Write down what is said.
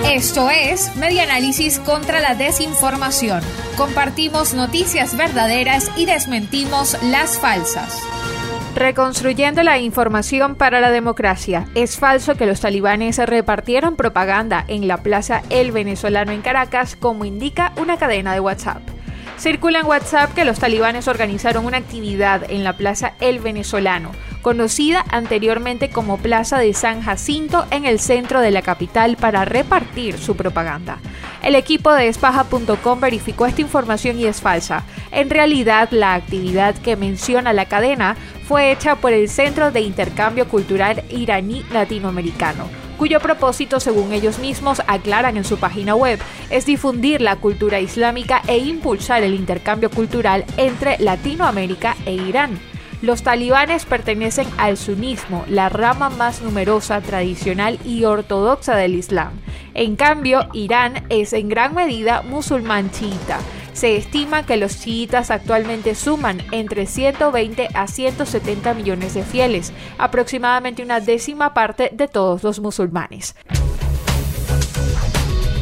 Esto es Media Análisis contra la Desinformación. Compartimos noticias verdaderas y desmentimos las falsas. Reconstruyendo la información para la democracia. Es falso que los talibanes repartieron propaganda en la Plaza El Venezolano en Caracas, como indica una cadena de WhatsApp. Circula en WhatsApp que los talibanes organizaron una actividad en la Plaza El Venezolano, conocida anteriormente como Plaza de San Jacinto en el centro de la capital para repartir su propaganda. El equipo de espaja.com verificó esta información y es falsa. En realidad, la actividad que menciona la cadena fue hecha por el Centro de Intercambio Cultural Iraní Latinoamericano cuyo propósito, según ellos mismos aclaran en su página web, es difundir la cultura islámica e impulsar el intercambio cultural entre Latinoamérica e Irán. Los talibanes pertenecen al sunismo, la rama más numerosa, tradicional y ortodoxa del Islam. En cambio, Irán es en gran medida musulmán chiita se estima que los chiitas actualmente suman entre 120 a 170 millones de fieles, aproximadamente una décima parte de todos los musulmanes.